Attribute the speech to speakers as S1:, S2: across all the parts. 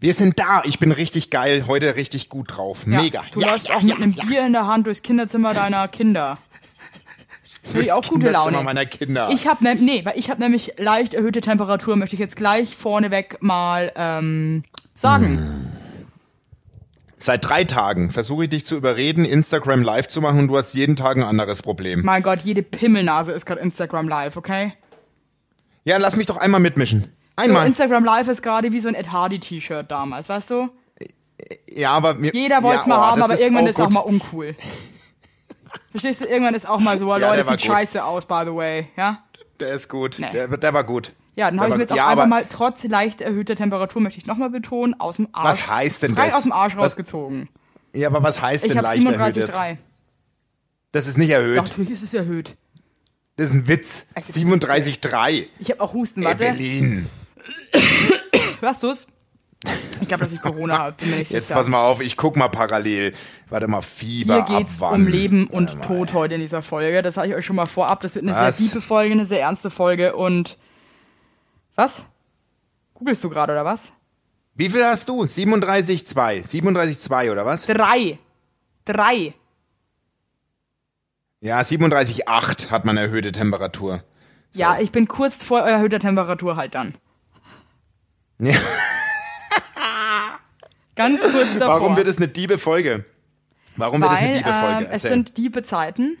S1: Wir sind da. Ich bin richtig geil. Heute richtig gut drauf.
S2: Ja.
S1: Mega.
S2: Du
S1: Ja,
S2: läufst
S1: ja,
S2: auch mit einem. Bier in der Hand durchs Kinderzimmer deiner Kinder. Finde ich auch gute Laune.
S1: meiner Kinder.
S2: Ich habe ne, nee, weil ich habe nämlich leicht erhöhte Temperatur, möchte ich jetzt gleich vorneweg mal ähm, sagen.
S1: Seit drei Tagen versuche ich dich zu überreden, Instagram live zu machen und du hast jeden Tag ein anderes Problem.
S2: Mein Gott, jede Pimmelnase ist gerade Instagram Live, okay?
S1: Ja, lass mich doch einmal mitmischen.
S2: So,
S1: Einmal.
S2: Instagram Live ist gerade wie so ein Ed Hardy T-Shirt damals, weißt du?
S1: ja, aber mir,
S2: Jeder wollte es
S1: ja,
S2: mal
S1: oh,
S2: haben, aber irgendwann
S1: oh,
S2: ist auch
S1: gut.
S2: mal uncool. Verstehst du? Irgendwann ist auch mal so,
S1: Ja,
S2: Leute, sieht
S1: gut.
S2: scheiße aus, by the way, ja?
S1: Der ist gut.
S2: Nee.
S1: Der, der war gut.
S2: Ja, dann habe ich mir jetzt auch
S1: ja,
S2: einfach mal, trotz leicht erhöhter Temperatur, möchte ich nochmal betonen, aus dem Arsch.
S1: Was heißt denn
S2: frei
S1: das?
S2: aus dem Arsch
S1: Was-
S2: rausgezogen.
S1: Ja, aber was heißt
S2: Ich
S1: denn leicht erhöht?
S2: 37,3.
S1: Das ist nicht erhöht.
S2: Doch, natürlich ist es erhöht.
S1: Das ist ein Witz.
S2: Es ist
S1: 37,3.
S2: Ich habe auch Husten, warte.
S1: Evelyn.
S2: Hörst du's? Ich glaube, dass ich Corona habe,
S1: Jetzt pass mal auf, ich guck mal parallel. Warte mal, Fieber.
S2: Hier
S1: ab
S2: geht's
S1: wann?
S2: um Leben und
S1: Warte mal.
S2: Tod heute in dieser Folge. Das sage ich euch schon mal vorab. Das wird eine
S1: Was?
S2: sehr tiefe Folge, eine sehr ernste Folge und. Was? Googlest du gerade oder was?
S1: Wie viel hast du? 37,2. 37,2 oder was?
S2: Drei. Drei.
S1: Ja, 37,8 hat man erhöhte Temperatur.
S2: Ja, ich bin kurz vor erhöhter Temperatur halt dann.
S1: Ja.
S2: Ganz kurz davor.
S1: Warum wird es eine diebe Folge? Warum wird es eine
S2: Weil
S1: diebe Folge?
S2: ähm, es sind diebe Zeiten.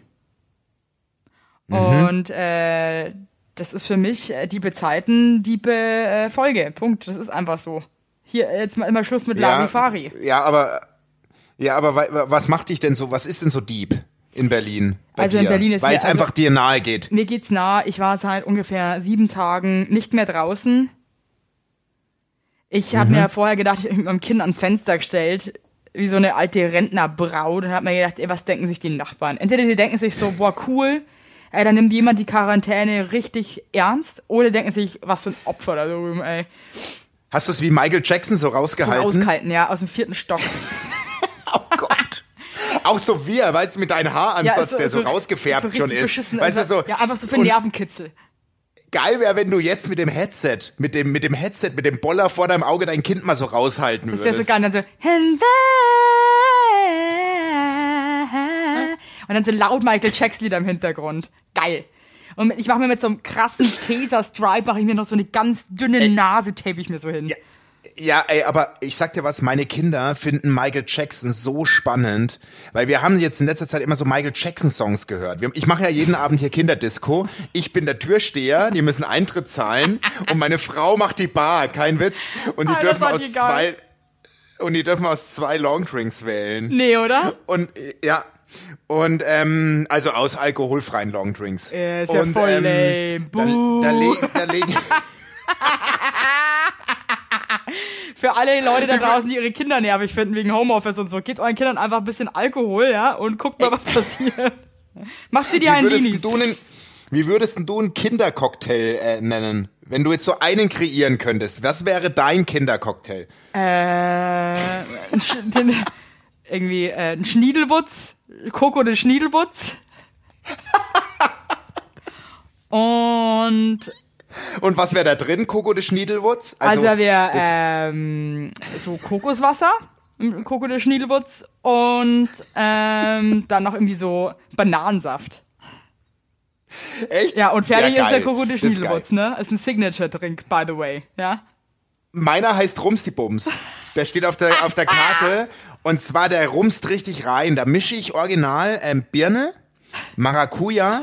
S1: Mhm.
S2: Und äh, das ist für mich äh, diebe Zeiten, diebe äh, Folge. Punkt. Das ist einfach so. Hier, jetzt mal immer Schluss mit Larifari.
S1: Ja, aber ja, aber wa- was macht dich denn so? Was ist denn so Dieb in Berlin? Bei
S2: Also in
S1: dir?
S2: Berlin ist
S1: weil es
S2: also-
S1: einfach dir nahe geht.
S2: Mir geht's nah. Ich war seit ungefähr sieben Tagen nicht mehr draußen. Ich habe
S1: Mhm.
S2: mir vorher gedacht, ich hab mich mit meinem Kind ans Fenster gestellt, wie so eine alte Rentnerbraut und habe mir gedacht, ey, was denken sich die Nachbarn? Entweder die denken sich so, boah, cool, ey, dann nimmt jemand die Quarantäne richtig ernst, oder denken sich, was für ein Opfer da drüben, ey.
S1: Hast du es wie Michael Jackson so
S2: So
S1: rausgehalten?
S2: ja, aus dem vierten Stock.
S1: oh Gott. Auch so wir, weißt du, mit deinem Haaransatz, der so, rausgefärbt
S2: so
S1: schon ist. weißt du, so.
S2: Ja, einfach so für
S1: Und
S2: Nervenkitzel.
S1: Geil wäre, wenn du jetzt mit dem Headset, mit dem, mit dem Headset, mit dem Boller vor deinem Auge dein Kind mal so raushalten
S2: Das wäre
S1: würdest.
S2: so geil. Und dann so. "And then-" Und dann so laut Michael Jackson Lieder im Hintergrund. Geil. Und ich mache mir mit so einem krassen Taser-Stripe, mache ich mir noch so eine ganz dünne Nase, tape ich mir so hin.
S1: Ja, ja, ey, aber ich sag dir was, meine Kinder finden Michael Jackson so spannend, weil wir haben jetzt in letzter Zeit immer so Michael Jackson Songs gehört. Ich mache ja jeden Abend hier Kinderdisco. Ich bin der Türsteher, die müssen Eintritt zahlen und meine Frau macht die Bar, kein Witz. Und die
S2: Alter,
S1: dürfen aus zwei und die dürfen aus zwei Longdrinks wählen.
S2: Nee, oder?
S1: Und ja. Und ähm, also aus alkoholfreien Longdrinks.
S2: Ja, ist ja
S1: und,
S2: voll
S1: ähm,
S2: lame.
S1: Da,
S2: Buh.
S1: da, leg, da legen
S2: Für alle Leute da draußen, die ihre Kinder nervig finden wegen Homeoffice und so, gebt euren Kindern einfach ein bisschen Alkohol, ja, und guckt mal, was passiert. Macht sie
S1: Wie
S2: einen
S1: einen, wie würdest du einen Kindercocktail äh, nennen? Wenn du jetzt so einen kreieren könntest, was wäre dein Kindercocktail?
S2: Äh, den, irgendwie äh, ein Schniedelwutz, Coco de Schniedelwutz. Und
S1: Und was wäre da drin? Coco de Schniedelwurz?
S2: also, also wäre
S1: das-
S2: ähm, so Kokoswasser, m- Coco de Schniedelwutz und ähm, dann noch irgendwie so Bananensaft.
S1: echt?
S2: Ja, und fertig
S1: Ja,
S2: ist der. Coco de
S1: Das ist
S2: Schniedelwutz,
S1: geil.
S2: ne? Ist ein Signature-Drink, by the way, ja?
S1: Meiner heißt Rumstibums. Der steht auf der, auf der Karte. Und zwar, der rumst richtig rein. Da mische ich original ähm, Birne, Maracuja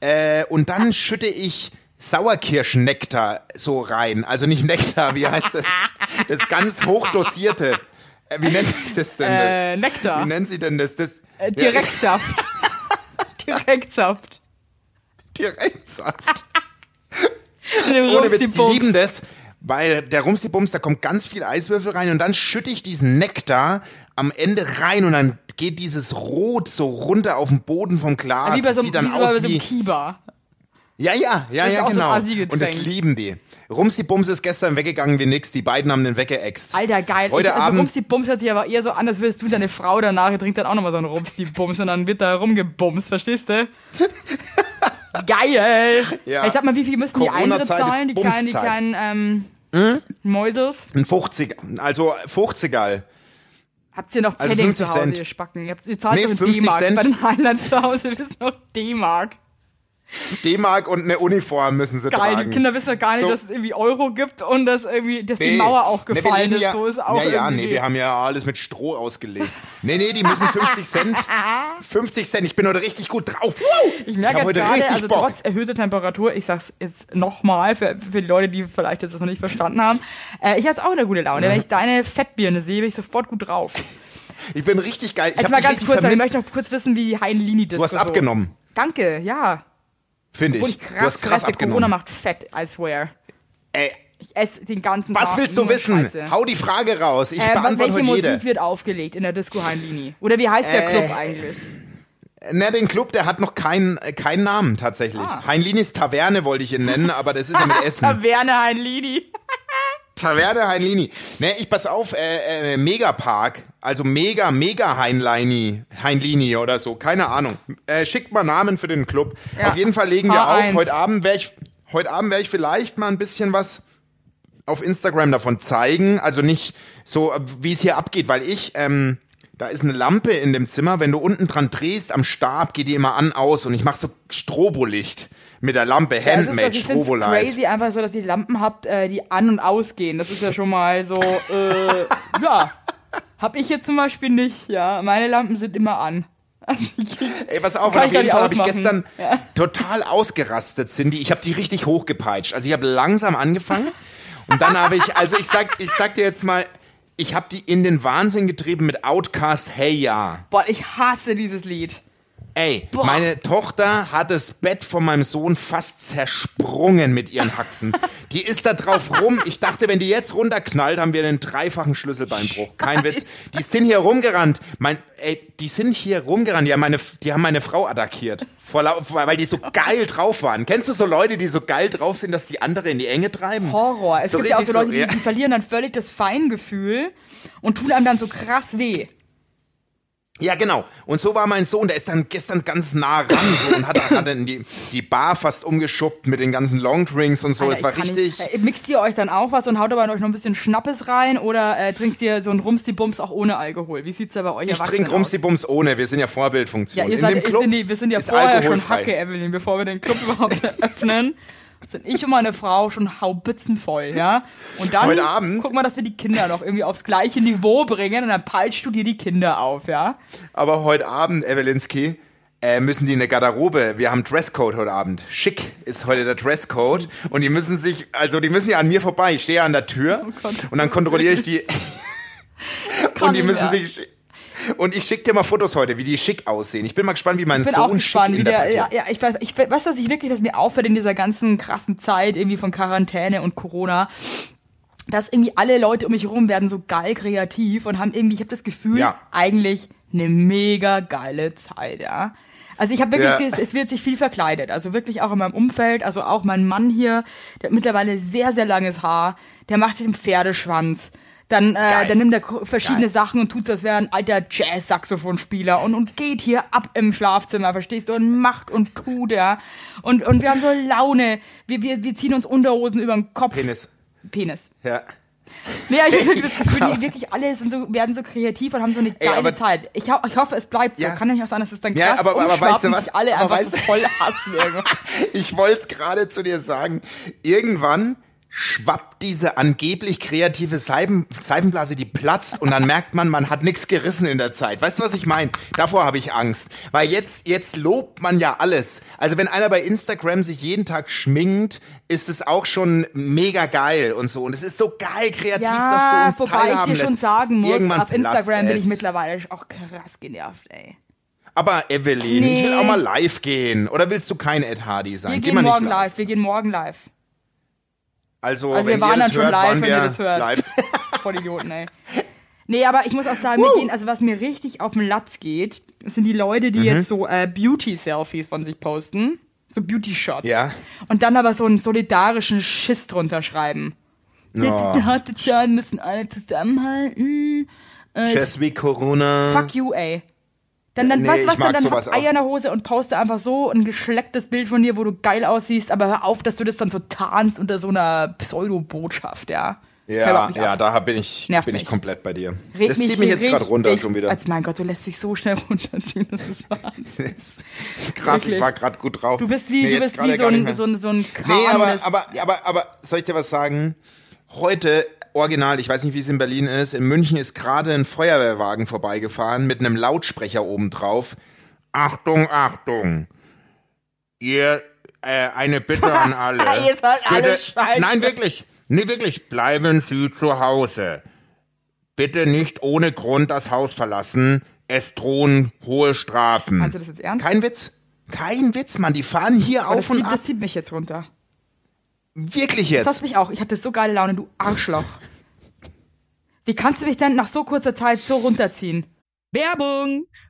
S1: äh, und dann schütte ich Sauerkirschnektar so rein. Also nicht Nektar, wie heißt das? Das ganz hochdosierte. Äh, wie nennt sich das denn?
S2: Äh, Nektar.
S1: Wie nennt sich denn das? das
S2: Äh, Direktsaft. Direktsaft.
S1: Ja, Direktsaft. Ohne Witz, die
S2: Rumsti-Bums.
S1: lieben das, weil der Rumsibums, da kommt ganz viel Eiswürfel rein und dann schütte ich diesen Nektar am Ende rein und dann geht dieses Rot so runter auf den Boden vom Glas.
S2: Wie bei so,
S1: sieht dann
S2: wie so
S1: aus
S2: so einem
S1: wie...
S2: Kiba.
S1: Ja, ja, ja,
S2: Das
S1: ja,
S2: so
S1: genau.
S2: Assi-Getränk.
S1: und das lieben die. Rumsibums ist gestern weggegangen wie nix, die beiden haben den weggeext.
S2: Alter, geil.
S1: Heute
S2: ich, also
S1: Abend...
S2: Rumsti-Bums hört sich aber eher so an, als würdest du deine Frau danach, trinkt dann auch nochmal so einen Rumsti-Bums und dann wird da rumgebumst, verstehst du? geil!
S1: Ja.
S2: Ey, sag mal, wie viel müssen die Eintritt zahlen, die kleinen, die kleinen, ähm, Mäusels.
S1: Ein 50, also 50er.
S2: Habt ihr noch
S1: Also
S2: Pfennig
S1: 50
S2: zu Hause,
S1: Cent.
S2: ihr Spacken? Ihr, habt, ihr zahlt
S1: Nee,
S2: so mit
S1: 50
S2: D-Mark.
S1: Cent.
S2: Bei den Highlands zu Hause ist noch D-Mark.
S1: D-Mark und eine Uniform müssen sie
S2: Geil,
S1: tragen.
S2: die Kinder wissen ja gar nicht,
S1: So.
S2: dass es irgendwie Euro gibt und dass irgendwie, dass die
S1: Nee.
S2: Mauer auch
S1: Nee,
S2: gefallen
S1: leben
S2: ist.
S1: Ja,
S2: so ist auch
S1: ja, ja, nee, wir haben ja alles mit Stroh ausgelegt. Nee, nee, die müssen 50 Cent. 50 Cent, ich bin heute richtig gut drauf. Woo!
S2: Ich merke
S1: hab
S2: jetzt
S1: heute
S2: gerade,
S1: richtig
S2: also
S1: Bock.
S2: trotz erhöhter Temperatur, ich sag's jetzt nochmal für, für die Leute, die vielleicht jetzt das noch nicht verstanden haben, äh, ich hatte auch eine gute Laune. Wenn ich deine Fettbirne sehe, bin ich sofort gut drauf.
S1: Ich bin richtig geil. Ich
S2: Jetzt mal ganz
S1: richtig
S2: kurz, ich möchte noch kurz wissen, wie die Heinlini-Disco
S1: Du hast abgenommen,
S2: Danke, ja.
S1: Finde ich. Du
S2: krass
S1: hast krass
S2: fresse, Corona macht fett, I swear.
S1: Ey,
S2: Ich esse den ganzen Tag
S1: was willst du wissen?
S2: Scheiße.
S1: Hau die Frage raus. Ich
S2: Äh,
S1: beantworte
S2: welche Musik
S1: jede.
S2: wird aufgelegt in der Disco Heinlini? Oder wie heißt der
S1: Äh,
S2: Club eigentlich?
S1: Na, den Club, der hat noch keinen keinen Namen tatsächlich.
S2: Ah.
S1: Heinlinis Taverne wollte ich ihn nennen, aber das ist ja mit Essen.
S2: Taverne Heinlini.
S1: Taverne Heinlini. Ne, ich pass auf, äh, äh, Megapark, also mega, mega Heinleini, Heinlini oder so, keine Ahnung. Äh, schickt mal Namen für den Club.
S2: Ja.
S1: Auf jeden Fall legen wir
S2: H1.
S1: auf. Heute Abend werde ich, heute Abend werde ich vielleicht mal ein bisschen was auf Instagram davon zeigen. Also nicht so, äh, wie es hier abgeht, weil ich, ähm, da ist eine Lampe in dem Zimmer. Wenn du unten dran drehst, am Stab geht die immer an, aus und ich mache so Strobolicht mit der Lampe,
S2: Ja, das ist
S1: Handmade
S2: das, ich finde es
S1: Strobolight.
S2: crazy einfach so, dass ihr Lampen habt, äh, die an- und ausgehen. Das ist ja schon mal so, äh, ja. Hab ich jetzt zum Beispiel nicht, ja. Meine Lampen sind immer an.
S1: Ey, pass auf, auf jeden Fall habe ich gestern total ausgerastet, Cindy. Ich habe die richtig hochgepeitscht. Also ich habe langsam angefangen und dann habe ich, also ich sag, ich sag dir jetzt mal, ich habe die in den Wahnsinn getrieben mit Outcast Hey Ja.
S2: Boah, ich hasse dieses Lied.
S1: Ey,
S2: Boah.
S1: meine Tochter hat das Bett von meinem Sohn fast zersprungen mit ihren Haxen. Die ist da drauf rum. Ich dachte, wenn die jetzt runterknallt, haben wir einen dreifachen Schlüsselbeinbruch. Kein Witz. Die sind hier rumgerannt. Mein, ey, die sind hier rumgerannt. Die haben meine, die haben meine Frau attackiert. Vor, weil die so geil drauf waren. Kennst du so Leute, die so geil drauf sind, dass die andere in die Enge treiben?
S2: Horror. Es
S1: So
S2: gibt ja auch so Leute, die, die verlieren dann völlig das Feingefühl und tun einem dann so krass weh.
S1: Ja, genau. Und so war mein Sohn, der ist dann gestern ganz nah ran so, und hat, hat dann die, die Bar fast umgeschubbt mit den ganzen Longdrinks und so.
S2: Alter,
S1: das war
S2: ich
S1: richtig.
S2: Nicht, mixt ihr euch dann auch was und haut aber in euch noch ein bisschen Schnappes rein oder äh, trinkst ihr so einen Rumsti-Bums auch ohne Alkohol? Wie sieht's da bei euch
S1: Ich
S2: Erwachsenen
S1: trinke Rumsi-Bums ohne, wir sind ja Vorbildfunktion.
S2: Ja, ihr
S1: In
S2: seid,
S1: dem
S2: ihr
S1: Club
S2: sind die, wir sind ja vorher schon. Hacke, Evelyn, bevor wir den Club überhaupt eröffnen. Sind ich und meine Frau schon haubitzenvoll, ja? Und dann
S1: Heute Abend-
S2: guck mal, dass wir die Kinder noch irgendwie aufs gleiche Niveau bringen und dann peitscht du dir die Kinder auf, ja?
S1: Aber heute Abend, Evelinski, äh, müssen die in der Garderobe, wir haben Dresscode heute Abend. Schick ist heute der Dresscode. Und die müssen sich, also die müssen ja an mir vorbei. Ich stehe ja an der Tür
S2: Oh Gott,
S1: und dann kontrolliere ich die. Und die müssen
S2: mehr.
S1: sich. Und ich schicke dir mal Fotos heute, wie die schick aussehen. Ich bin mal gespannt, wie mein
S2: Ich bin
S1: Sohn
S2: auch gespannt,
S1: schick
S2: wie der, ja, ja, ich weiß, ich weiß, was ich wirklich, was mir auffällt in dieser ganzen krassen Zeit irgendwie von Quarantäne und Corona, dass irgendwie alle Leute um mich herum werden so geil kreativ und haben irgendwie, ich habe das Gefühl,
S1: Ja.
S2: eigentlich eine mega geile Zeit, ja. Also ich habe wirklich,
S1: Ja.
S2: es, es wird sich viel verkleidet, also wirklich auch in meinem Umfeld, also auch mein Mann hier, der hat mittlerweile sehr, sehr langes Haar, der macht sich einen Pferdeschwanz. Dann, äh, dann nimmt er verschiedene
S1: Geil.
S2: Sachen und tut so, als wäre ein alter Jazz-Saxophonspieler und, und geht hier ab im Schlafzimmer, verstehst du, und macht und tut, ja. Und, und wir haben so Laune. Wir, wir, wir ziehen uns Unterhosen über den Kopf.
S1: Penis.
S2: Penis.
S1: Ja.
S2: Nee, ich habe wirklich das Gefühl, die wirklich alle sind so, werden so kreativ und haben so eine geile
S1: aber-
S2: Zeit. Ich, ho ich hoffe, es bleibt so.
S1: Ja.
S2: Kann nicht auch sein, dass es dann
S1: Ja,
S2: krass
S1: aber- aber
S2: umschwappt
S1: weißt du was?
S2: sich alle
S1: Aber
S2: einfach so
S1: weißt-
S2: voll hassen.
S1: Ich wollte es gerade zu dir sagen. Irgendwann schwappt diese angeblich kreative Seifen, Seifenblase, die platzt und dann merkt man, man hat nichts gerissen in der Zeit. Weißt du, was ich meine? Davor habe ich Angst. Weil jetzt, jetzt lobt man ja alles. Also wenn einer bei Instagram sich jeden Tag schminkt, ist es auch schon mega geil und so. Und es ist so geil kreativ, dass du
S2: Ja,
S1: uns
S2: wobei ich dir schon
S1: lässt.
S2: sagen muss,
S1: Irgendwann
S2: auf Instagram bin ich mittlerweile auch krass genervt, ey.
S1: Aber Evelyn, ich will
S2: Nee.
S1: auch mal live gehen. Oder willst du kein Ed Hardy sein?
S2: Wir
S1: Geh
S2: gehen
S1: nicht
S2: morgen live, wir gehen morgen live.
S1: Also,
S2: Also
S1: wenn
S2: wir waren dann schon
S1: hört,
S2: live, wenn ihr das hört.
S1: Live.
S2: Voll Idioten, ey. Nee, aber ich muss auch sagen, wir gehen, also was mir richtig auf den Latz geht, sind die Leute,
S1: Mhm.
S2: die jetzt so äh, Beauty-Selfies von sich posten. So Beauty-Shots.
S1: Ja.
S2: Und dann aber so einen solidarischen Schiss drunter schreiben.
S1: Oh.
S2: Die harte müssen alle zusammenhalten.
S1: Just wie Corona.
S2: Fuck you, ey. Dann, dann
S1: Nee,
S2: weißt du was, dann, dann hab Eier in der Hose und poste einfach so ein geschlecktes Bild von dir, wo du geil aussiehst, aber hör auf, dass du das dann so tarnst unter so einer Pseudo-Botschaft, ja.
S1: Ja, ja, da bin ich,
S2: Nervt
S1: bin ich komplett bei dir.
S2: Reg
S1: das zieht mich jetzt gerade runter schon wieder.
S2: Als mein Gott, du lässt dich so schnell runterziehen, das ist Wahnsinn.
S1: Krass,
S2: Wirklich.
S1: ich war gerade gut drauf.
S2: Du bist wie,
S1: Nee,
S2: du bist wie so ein, so ein, so ein Kahn
S1: Nee, aber, aber, aber, aber, soll ich dir was sagen? Heute, original, ich weiß nicht, wie es in Berlin ist, in München ist gerade ein Feuerwehrwagen vorbeigefahren mit einem Lautsprecher oben drauf. Achtung, Achtung. Ihr, äh, eine Bitte an alle.
S2: Ihr seid alle scheiße.
S1: Nein, wirklich. Nee, wirklich. Bleiben Sie zu Hause. Bitte nicht ohne Grund das Haus verlassen. Es drohen hohe Strafen.
S2: Meinst du das jetzt ernst?
S1: Kein Witz. Kein Witz, Mann. Die fahren hier
S2: aber
S1: auf und
S2: zieht,
S1: ab.
S2: das zieht mich jetzt runter.
S1: Wirklich
S2: Das hast
S1: jetzt.
S2: mich auch. Ich hatte so geile Laune, du Arschloch. Wie kannst du mich denn nach so kurzer Zeit so runterziehen?
S3: Werbung!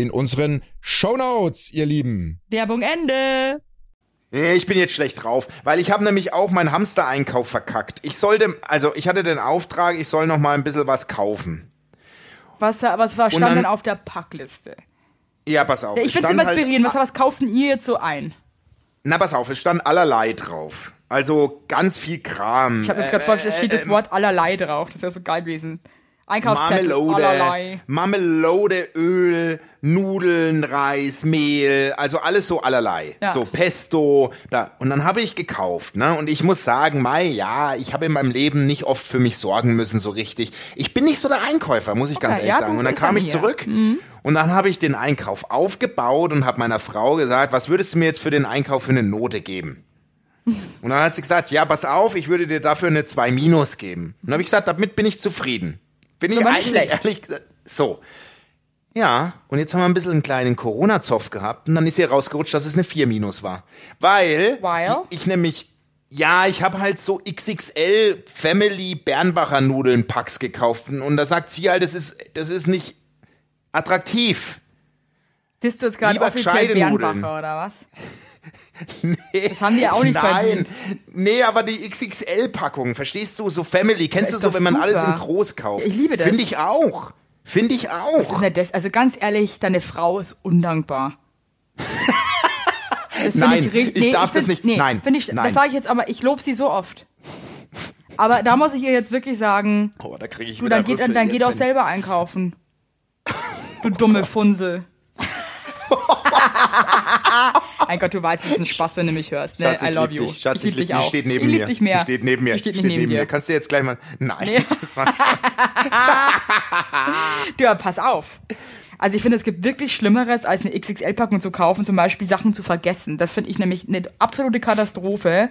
S4: in unseren Shownotes, ihr Lieben.
S3: Werbung Ende.
S1: Nee, ich bin jetzt schlecht drauf, weil ich habe nämlich auch meinen Hamster-Einkauf verkackt. Ich sollte, also ich hatte den Auftrag, ich soll noch mal ein bisschen was kaufen.
S2: Was, was war, stand
S1: dann-
S2: denn auf der Packliste?
S1: Ja, pass auf.
S2: Ich finde es immer inspirierend. Was, was kaufen ihr jetzt so ein?
S1: Na, pass auf, es stand allerlei drauf. Also ganz viel Kram.
S2: Ich habe jetzt gerade
S1: Äh,
S2: vorgestellt, es steht
S1: äh,
S2: das Wort allerlei drauf. Das wäre so geil gewesen. Einkaufszettel,
S1: Marmelade,
S2: allerlei.
S1: Marmelade, Öl, Nudeln, Reis, Mehl, also alles so allerlei.
S2: Ja.
S1: So Pesto, da. Und dann habe ich gekauft, ne? Und ich muss sagen, Mai, ja, ich habe in meinem Leben nicht oft für mich sorgen müssen, so richtig. Ich bin nicht so der Einkäufer, muss ich ganz
S2: Okay,
S1: ehrlich
S2: ja,
S1: sagen. Und dann kam ich zurück und dann habe ich den Einkauf aufgebaut und habe meiner Frau gesagt, was würdest du mir jetzt für den Einkauf für eine Note geben? Und dann hat sie gesagt, ja, pass auf, ich würde dir dafür eine 2 Minus geben. Und dann habe ich gesagt, damit bin ich zufrieden. Bin ich eigentlich
S2: schlecht.
S1: ehrlich gesagt. So. Ja, und jetzt haben wir ein bisschen einen kleinen Corona-Zoff gehabt und dann ist hier rausgerutscht, dass es eine 4 Minus war. Weil,
S2: Weil?
S1: die- ich nämlich, ja, ich habe halt so XXL Family Bernbacher Nudeln Packs gekauft und da sagt sie halt, das ist, das ist nicht attraktiv.
S2: Bist du jetzt gerade offiziell. Bernbacher oder was? Das haben die auch nicht
S1: Nein,
S2: verdient.
S1: nee, aber die XXL-Packung, verstehst du, so Family, kennst du so, wenn man alles
S2: super.
S1: in groß kauft.
S2: Ich liebe das.
S1: Finde ich auch. Finde ich auch.
S2: ist nicht das. Also ganz ehrlich, deine Frau ist undankbar. Das
S1: Nein,
S2: richtig-
S1: ich darf
S2: find-
S1: das nicht.
S2: Nee,
S1: Nein,
S2: ich,
S1: nein.
S2: Das sage ich jetzt, aber ich lobe sie so oft. Aber da muss ich ihr jetzt wirklich sagen,
S1: Oh, da kriege ich
S2: du, dann geht,
S1: Rüffel
S2: dann geht auch
S1: wenn-
S2: selber einkaufen. Du dumme Funsel. Mein Gott, du weißt, es ist ein Spaß, wenn du mich hörst. Ne?
S1: Schatz,
S2: I
S1: ich
S2: love you.
S1: Dich. Schatz,
S2: ich
S1: ich
S2: lieb
S1: lieb
S2: dich auch.
S1: steht neben
S2: ich
S1: mir.
S2: lieb dich mehr.
S1: Die steht neben mir.
S2: Ich steht nicht neben dir.
S1: Kannst du jetzt gleich mal. Nein,
S2: Nee.
S1: das war Spaß.
S2: Ja, pass auf. Also ich finde, es gibt wirklich Schlimmeres, als eine XXL-Packung zu kaufen, zum Beispiel Sachen zu vergessen. Das finde ich nämlich eine absolute Katastrophe.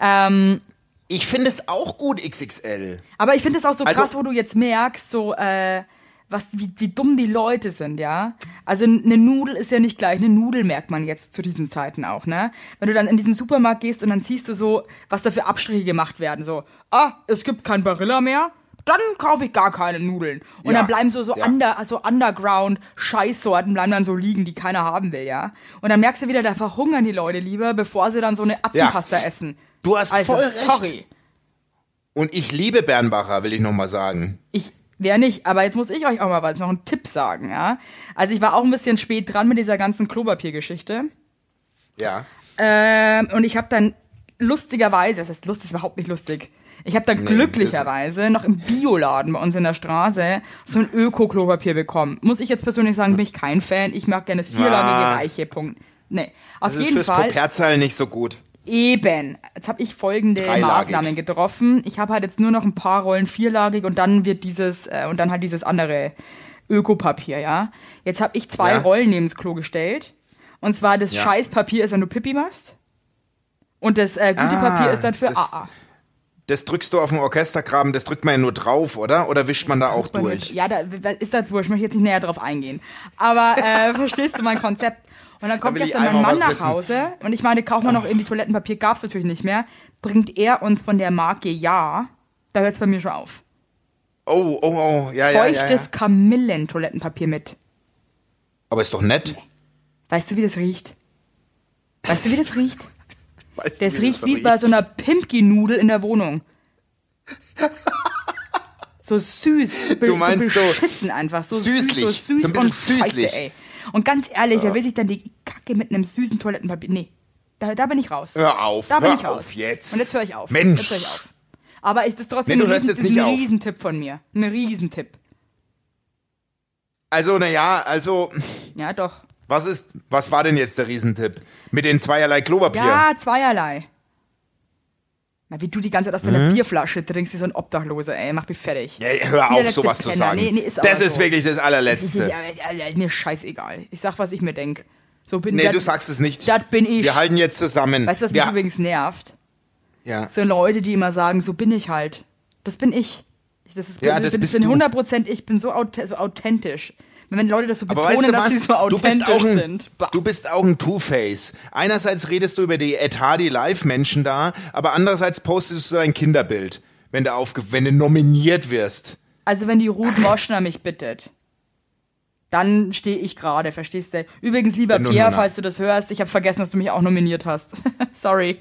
S2: Ähm,
S1: Ich finde es auch gut, XXL.
S2: aber ich finde es auch so
S1: Also-
S2: krass, wo du jetzt merkst, so äh, was, wie, wie dumm die Leute sind, ja. Also eine Nudel ist ja nicht gleich, eine Nudel merkt man jetzt zu diesen Zeiten auch, ne? Wenn du dann in diesen Supermarkt gehst und dann siehst du so, was da für Abstriche gemacht werden, so, ah, es gibt kein Barilla mehr, dann kaufe ich gar keine Nudeln. Und
S1: Ja,
S2: dann bleiben so, so,
S1: ja.
S2: under, so Underground-Scheißsorten bleiben dann so liegen, die keiner haben will, ja. Und dann merkst du wieder, da verhungern die Leute lieber, bevor sie dann so eine Atzenpasta essen.
S1: Du hast
S2: also,
S1: voll recht.
S2: sorry.
S1: Und ich liebe Bernbacher, will ich nochmal sagen.
S2: Ich wäre nicht, aber jetzt muss ich euch auch mal was, noch einen Tipp sagen, ja. Also ich war auch ein bisschen spät dran mit dieser ganzen Klopapiergeschichte.
S1: Ja.
S2: Ähm, und ich habe dann lustigerweise, das heißt lustig, ist überhaupt nicht lustig. Ich habe dann
S1: Nee,
S2: glücklicherweise noch im Bioladen bei uns in der Straße so ein Öko-Klopapier bekommen. Muss ich jetzt persönlich sagen, bin ich kein Fan. Ich mag gerne das vierlagige
S1: Ah.
S2: Reiche. Punkt. Nee, auf
S1: Das ist
S2: jeden
S1: fürs
S2: Fall.
S1: Nicht so gut.
S2: Eben. Jetzt habe ich folgende
S1: Dreilagig.
S2: Maßnahmen getroffen. Ich habe halt jetzt nur noch ein paar Rollen vierlagig und dann wird dieses äh, und dann halt dieses andere Ökopapier, ja. Jetzt habe ich zwei
S1: Ja.
S2: Rollen neben das Klo gestellt. Und zwar das
S1: Ja.
S2: Scheißpapier ist, wenn du Pipi machst. Und das äh, gute
S1: Ah,
S2: Papier ist dann für
S1: das-
S2: AA.
S1: Das drückst du auf den Orchestergraben, das drückt man ja nur drauf, oder? Oder wischt man da auch durch?
S2: mit- Ja, da, da ist das wurscht. Ich möchte jetzt nicht näher drauf eingehen. Aber äh, verstehst du mein Konzept? Und dann kommt
S1: ich
S2: gestern mein Mann nach
S1: wissen.
S2: Hause und ich meine, kauf mal noch irgendwie Toilettenpapier, gab's natürlich nicht mehr. Bringt er uns von der Marke Ja, da hört's bei mir schon auf.
S1: Oh, oh, oh, ja, ja, ja,
S2: Feuchtes
S1: ja.
S2: Kamillen-Toilettenpapier mit.
S1: Aber ist doch nett.
S2: Weißt du, wie das riecht? Weißt du, wie das riecht?
S1: Weißt du,
S2: Das
S1: wie
S2: riecht wie bei so einer Pimpki-Nudel in der Wohnung. So süß, so,
S1: Du meinst
S2: so
S1: so
S2: beschissen einfach, so
S1: süßlich,
S2: süß, so süß
S1: so ein bisschen
S2: und scheiße,
S1: süßlich.
S2: ey. Und ganz ehrlich, wer will sich dann die Kacke mit einem süßen Toilettenpapier, nee, da, da bin ich raus.
S1: Hör auf,
S2: da bin ich raus.
S1: auf jetzt.
S2: Und jetzt höre ich auf.
S1: Mensch.
S2: Jetzt höre ich auf. Aber ich, das ist trotzdem
S1: Nee, du
S2: ein, Riesen, ist ein
S1: auf.
S2: Riesentipp von mir. Ein Riesentipp.
S1: Also, naja, also,
S2: Ja, doch.
S1: was ist, was war denn jetzt der Riesentipp? Mit den zweierlei Klopapier?
S2: Ja, zweierlei. Na, wie du die ganze Zeit aus
S1: Mhm.
S2: deiner Bierflasche trinkst, wie so ein Obdachloser, ey, mach mich fertig.
S1: Ja, hör auf, sowas zu
S2: Penner.
S1: sagen.
S2: Nee, nee, ist
S1: das ist
S2: so.
S1: wirklich das allerletzte.
S2: mir scheißegal. Ich sag, was ich mir denk. So bin
S1: Nee,
S2: das-
S1: du sagst es nicht.
S2: Das bin ich.
S1: Wir halten jetzt zusammen.
S2: Weißt du, was mich übrigens nervt?
S1: Ja.
S2: So Leute, die immer sagen, so bin ich halt. Das bin ich. Das ist,
S1: Ja, das
S2: bin,
S1: bist
S2: bin
S1: du.
S2: 100% ich bin so authentisch. Wenn Leute das so betonen,
S1: weißt du
S2: dass
S1: was?
S2: sie so
S1: du bist
S2: authentisch
S1: auch ein,
S2: sind. Bah.
S1: Du bist auch ein Two-Face. Einerseits redest du über die Ed Hardy Live-Menschen da, aber andererseits postest du dein Kinderbild, wenn du, aufge wenn du nominiert wirst.
S2: Also wenn die Ruth Moschner mich bittet, dann stehe ich gerade, verstehst du? Übrigens, lieber
S1: du
S2: Pierre,
S1: nur-
S2: falls du das hörst, ich habe vergessen, dass du mich auch nominiert hast. Sorry.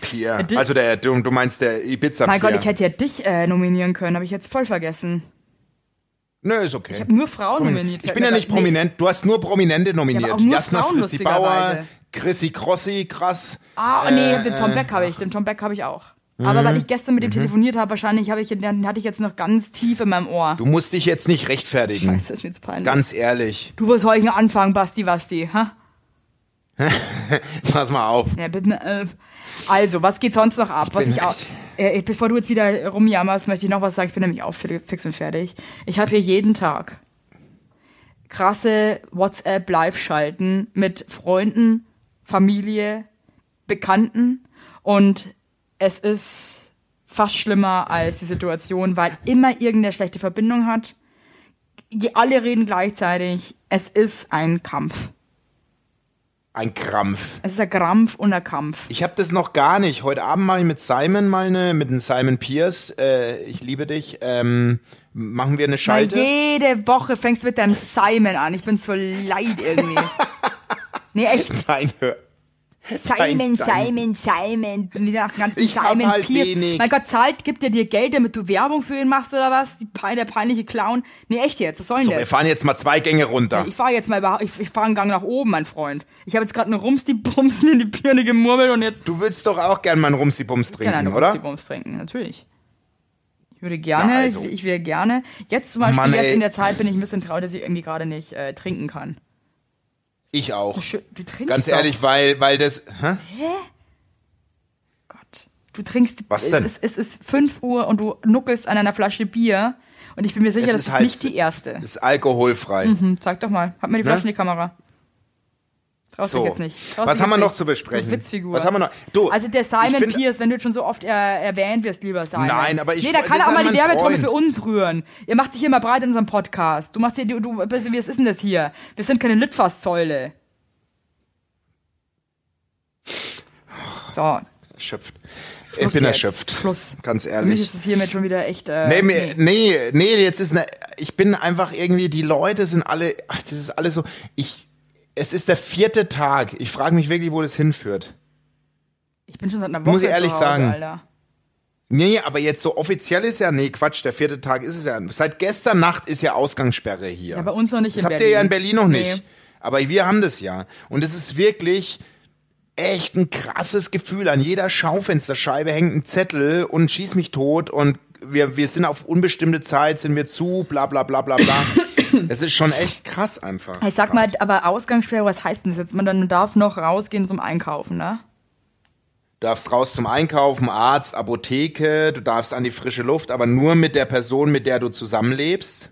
S1: Pierre. Also der, du, du meinst der Ibiza
S2: Mein
S1: Pierre.
S2: Gott, ich hätte ja dich äh, nominieren können, habe ich jetzt voll vergessen.
S1: Nö, ist okay.
S2: Ich habe nur Frauen
S1: Promin-
S2: nominiert.
S1: Ich bin ja nicht prominent. Du hast nur Prominente nominiert.
S2: Ja, auch nur
S1: Jasna
S2: Frauen,
S1: Fritzi Bauer. Chrissy Crossi, krass.
S2: Ah, nee, den Tom Beck habe ich, den Tom Beck habe ich auch. Aber
S1: Mhm.
S2: weil ich gestern mit dem telefoniert habe, wahrscheinlich habe ich, den hatte ich jetzt noch ganz tief in meinem Ohr.
S1: Du musst dich jetzt nicht rechtfertigen.
S2: Scheiße, ist mir jetzt peinlich.
S1: Ganz ehrlich.
S2: du, was soll ich denn anfangen, Basti, Basti? Ha?
S1: Pass mal auf.
S2: Ja, bitte. Äh. Also, was geht sonst noch ab? was
S1: bin
S2: ich auch, äh, bevor du jetzt wieder rumjammerst, möchte ich noch was sagen. Ich bin nämlich auch fi- fix und fertig. Ich habe hier jeden Tag krasse WhatsApp-Live-Schalten mit Freunden, Familie, Bekannten und es ist fast schlimmer als die Situation, weil immer irgendeine schlechte Verbindung hat. Alle reden gleichzeitig. Es ist ein Kampf.
S1: Ein Krampf.
S2: Es ist ein Krampf und ein Kampf.
S1: Ich habe das noch gar nicht. Heute Abend mache ich mit Simon mal eine, mit dem Simon Pierce, äh, ich liebe dich, ähm, machen wir eine Schalte.
S2: jede Woche fängst du mit deinem Simon an. Ich bin so leid irgendwie. Nee, echt.
S1: Nein, hör.
S2: Simon, Simon, Simon. Die nach ganzen
S1: Ich
S2: Simon
S1: halt
S2: Pierce.
S1: wenig.
S2: Mein Gott, zahlt, gibt er dir Geld, damit du Werbung für ihn machst oder was? Die, der peinliche Clown. Nee, echt jetzt. Was soll denn
S1: So, wir
S2: das?
S1: fahren jetzt mal zwei Gänge runter.
S2: Ich fahre jetzt mal über, ich, ich fahre einen Gang nach oben, mein Freund. Ich habe jetzt gerade eine Rums, die Bums mir in die Birne gemurmelt und jetzt
S1: Du würdest doch auch gern mal einen Rumsi-Bums trinken,
S2: eine
S1: oder?
S2: Rums, die Bums trinken, natürlich. Ich würde gerne,
S1: Na, also.
S2: ich, ich will gerne. Jetzt zum Beispiel,
S1: Mann,
S2: jetzt
S1: ey.
S2: in der Zeit bin ich ein bisschen traurig, dass ich irgendwie gerade nicht äh, trinken kann.
S1: Ich auch.
S2: So schön, du trinkst
S1: Ganz
S2: doch.
S1: ehrlich, weil, weil das, hä?
S2: Gott. Du trinkst,
S1: Was
S2: es,
S1: denn?
S2: Es, es ist 5 Uhr und du nuckelst an einer Flasche Bier und ich bin mir sicher,
S1: Es
S2: das
S1: ist
S2: ist
S1: halb-
S2: nicht die erste.
S1: ist alkoholfrei.
S2: Hm, zeig doch mal. Hat mir die Flasche
S1: Ne?
S2: in die Kamera. Traust
S1: So.
S2: dich jetzt nicht. Traust
S1: Was haben wir noch
S2: nicht.
S1: zu besprechen?
S2: Du Witzfigur.
S1: Was haben wir noch? Du,
S2: also der
S1: ich
S2: Simon
S1: find-
S2: Pierce, wenn du jetzt schon so oft äh, erwähnt wirst, lieber Simon.
S1: Nein, aber ich-
S2: Nee, da kann er auch mal die Werbetrommel für uns rühren. Ihr macht sich hier mal breit in unserem Podcast. Du machst hier, du, du, was ist denn das hier? Wir sind keine Litfaßsäule. So,
S1: Erschöpft. Ich
S2: Schluss
S1: bin
S2: jetzt.
S1: erschöpft.
S2: Schluss.
S1: Ganz
S2: Für mich
S1: ehrlich.
S2: ist es hiermit schon wieder echt. Äh,
S1: Nee, mir- nee, nee, jetzt ist eine, ich bin einfach irgendwie, die Leute sind alle, ach, das ist alles so, ich, es ist der vierte Tag. Ich frage mich wirklich, wo das hinführt.
S2: Ich bin schon seit einer Woche
S1: Muss ich ehrlich
S2: Hause,
S1: sagen.
S2: Alter.
S1: Nee, aber jetzt so offiziell ist ja, nee, Quatsch, der vierte Tag ist es ja. Seit gestern Nacht ist ja Ausgangssperre hier.
S2: Ja, bei uns noch nicht
S1: das
S2: in
S1: habt ihr ja in
S2: Berlin.
S1: Berlin noch nicht.
S2: Nee.
S1: Aber wir haben das ja. Und es ist wirklich echt ein krasses Gefühl. An jeder Schaufensterscheibe hängt ein Zettel und schieß mich tot und wir, wir sind auf unbestimmte Zeit, sind wir zu, bla bla bla bla bla. Es ist schon echt krass einfach.
S2: Ich sag mal, aber Ausgangssperre, was heißt denn das jetzt? Man darf noch rausgehen zum Einkaufen, ne?
S1: Du darfst raus zum Einkaufen, Arzt, Apotheke, du darfst an die frische Luft, aber nur mit der Person, mit der du zusammenlebst.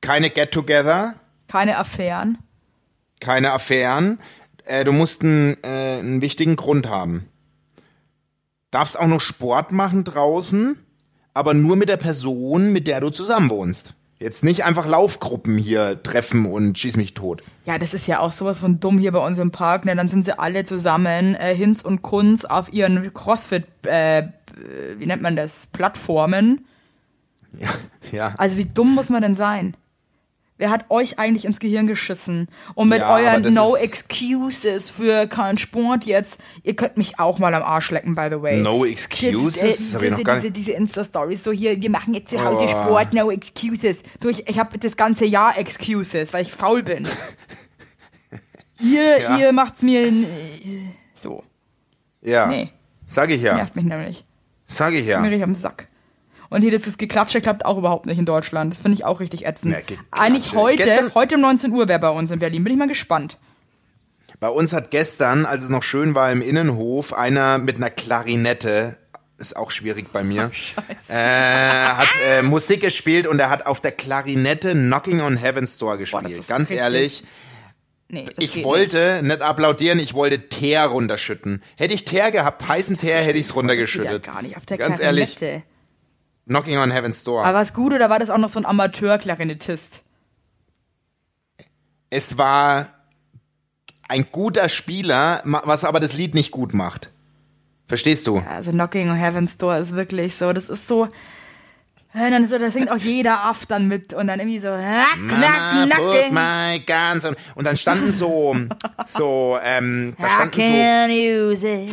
S1: Keine Get-Together,
S2: Keine Affären.
S1: keine Affären. Äh, du musst einen, äh, einen wichtigen Grund haben. Darfst auch noch Sport machen draußen, aber nur mit der Person, mit der du zusammenwohnst. Jetzt nicht einfach Laufgruppen hier treffen und schieß mich tot.
S2: Ja, das ist ja auch sowas von dumm hier bei uns im Park. Ne? Dann sind sie alle zusammen, äh, Hinz und Kunz, auf ihren Crossfit, äh, wie nennt man das, Plattformen.
S1: Ja, ja.
S2: Also wie dumm muss man denn sein? Wer hat euch eigentlich ins Gehirn geschissen? Und mit
S1: Ja,
S2: euren
S1: das
S2: No Excuses für keinen Sport jetzt, ihr könnt mich auch mal am Arsch lecken, by the way.
S1: No excuses? Das
S2: äh,
S1: ich noch
S2: diese, diese, diese Insta-Stories, so hier, wir machen jetzt zu Hause
S1: Oh.
S2: Sport, no excuses. Durch, ich habe das ganze Jahr Excuses, weil ich faul bin. ihr,
S1: Ja.
S2: ihr macht's mir äh, so.
S1: Ja.
S2: Nee.
S1: Sag ich ja.
S2: Nervt mich nämlich.
S1: Sag ich ja.
S2: Mir richtig am Sack. Und hier, das, das Geklatsche klappt auch überhaupt nicht in Deutschland. Das finde ich auch richtig ätzend.
S1: Geklatsche.
S2: Eigentlich heute,
S1: Gestern-
S2: heute um 19 Uhr wäre bei uns in Berlin. Bin ich mal gespannt.
S1: Bei uns hat gestern, als es noch schön war im Innenhof, einer mit einer Klarinette, ist auch schwierig bei mir, äh, hat äh, Musik gespielt und er hat auf der Klarinette Knocking on Heaven's Door gespielt.
S2: ist
S1: Ganz
S2: richtig-
S1: ehrlich,
S2: Nee,
S1: ich wollte nicht. applaudieren, ich wollte Teer runterschütten. Hätte ich Teer gehabt, heißen Teer, hätte ich es
S2: nicht.
S1: runtergeschüttet.
S2: Ja gar nicht auf der
S1: Ganz ehrlich,
S2: Klarinette.
S1: Knocking on Heaven's Door.
S2: Aber war es gut oder war das auch noch so ein Amateur-Klarinettist?
S1: es war ein guter Spieler, was aber das Lied nicht gut macht. Verstehst du?
S2: Also Knocking on Heaven's Door ist wirklich so, das ist so. äh, Dann so, da singt auch jeder Aff dann mit und dann irgendwie so knack, knack, knacking.
S1: my guns on. Und dann standen so, so, ähm, da standen so
S2: can use it.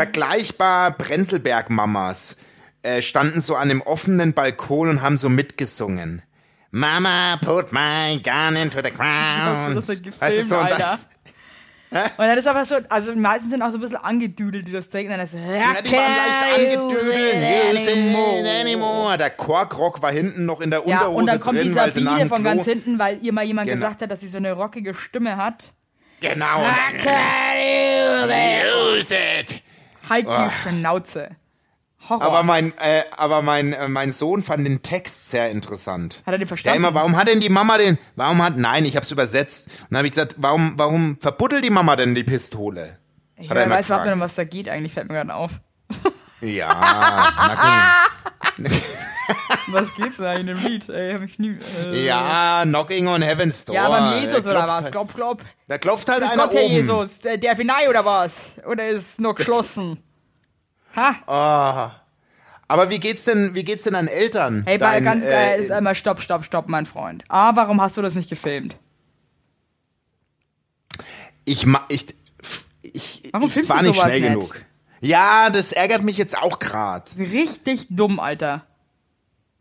S1: Äh, standen so an dem offenen Balkon und haben so mitgesungen. Mama, put my gun into the ground.
S2: Das ist gefilmt,
S1: Weißt du, so, und dann-.
S2: Und dann ist einfach so, also die meisten sind auch so ein bisschen angedüdelt, die das denken. Dann ist so,
S1: Ja, die waren leicht angedüdelt. Anymore. Der Korkrock war hinten noch in der
S2: Ja,
S1: Unterhose
S2: und dann kommt
S1: drin,
S2: die Sabine von
S1: Klo...
S2: ganz hinten, weil ihr mal jemand
S1: Genau.
S2: gesagt hat, dass sie so eine rockige Stimme hat.
S1: Genau.
S2: I can use
S1: it.
S2: Halt die Schnauze. Horror.
S1: Aber mein, äh, aber mein, äh, mein Sohn fand den Text sehr interessant.
S2: Hat er den
S1: Der
S2: verstanden?
S1: immer, warum hat denn die Mama den, warum hat, nein, ich hab's übersetzt. Und dann habe ich gesagt, warum, warum verbuddelt die Mama denn die Pistole?
S2: ich
S1: hat er immer
S2: weiß überhaupt nicht, was da geht, eigentlich fällt mir gerade auf.
S1: Ja,
S2: Was geht's eigentlich in dem Lied? Ey, hab ich nie. Äh,
S1: ja, knocking on heaven's door.
S2: ja, beim Jesus
S1: Er
S2: oder was?
S1: halt-
S2: Klopf, klopf.
S1: Da klopft halt
S2: Grüß
S1: einer
S2: Gott, Herr
S1: oben.
S2: Jesus. Der, der oder was? Oder ist es noch geschlossen? Ha?
S1: Ah. Aber wie geht's denn, wie geht's denn an Eltern?
S2: Hey, bei,
S1: Dein,
S2: ganz,
S1: äh,
S2: äh, ist einmal stopp, stopp, stopp, mein Freund. Ah, warum hast du das nicht gefilmt?
S1: ich, ma, ich, ich,
S2: Warum
S1: ich
S2: filmst
S1: war nicht schnell
S2: nicht?
S1: genug. Ja, das ärgert mich jetzt auch grad.
S2: Richtig dumm, Alter.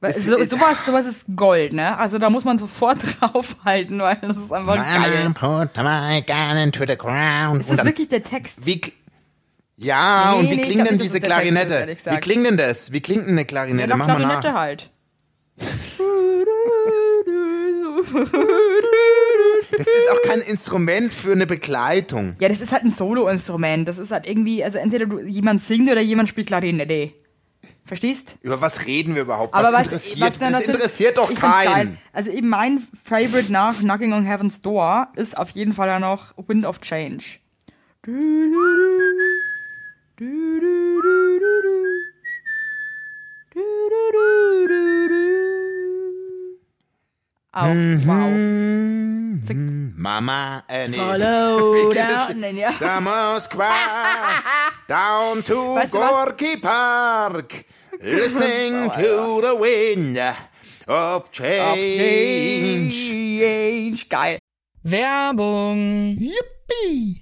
S1: Es
S2: So, sowas, sowas ist Gold, ne? Also da muss man sofort draufhalten, weil das ist einfach geil.
S1: Put my gun into the ground.
S2: Ist das wirklich der Text?
S1: Wie, ja,
S2: Nee,
S1: und wie
S2: nee,
S1: klingt denn diese Klarinette?
S2: ehrlich
S1: wie klingt denn das? Wie klingt denn eine
S2: Ja,
S1: Klarinette?
S2: doch,
S1: Mach mal
S2: Klarinette
S1: nach.
S2: halt.
S1: Das ist auch kein Instrument für eine Begleitung.
S2: Ja, das ist halt ein Solo-Instrument. Das ist halt irgendwie, also entweder du, jemand singt oder jemand spielt Klarinette. Verstehst?
S1: Über was reden wir überhaupt?
S2: Aber
S1: was
S2: was,
S1: interessiert?
S2: was dann
S1: das interessiert doch keinen.
S2: Also eben mein Favorite nach Knocking on Heaven's Door ist auf jeden Fall ja noch Wind of Change. Auch,
S1: Mhm.
S2: wow. Zick.
S1: Mama, äh, nee.
S2: Follow down,
S1: das?
S2: ja.
S1: Da Moskwa, down to
S2: Weißt du?
S1: Gorky Park, listening to the wind of
S2: Of
S1: change.
S2: change. Geil.
S3: Werbung.
S5: Yippie!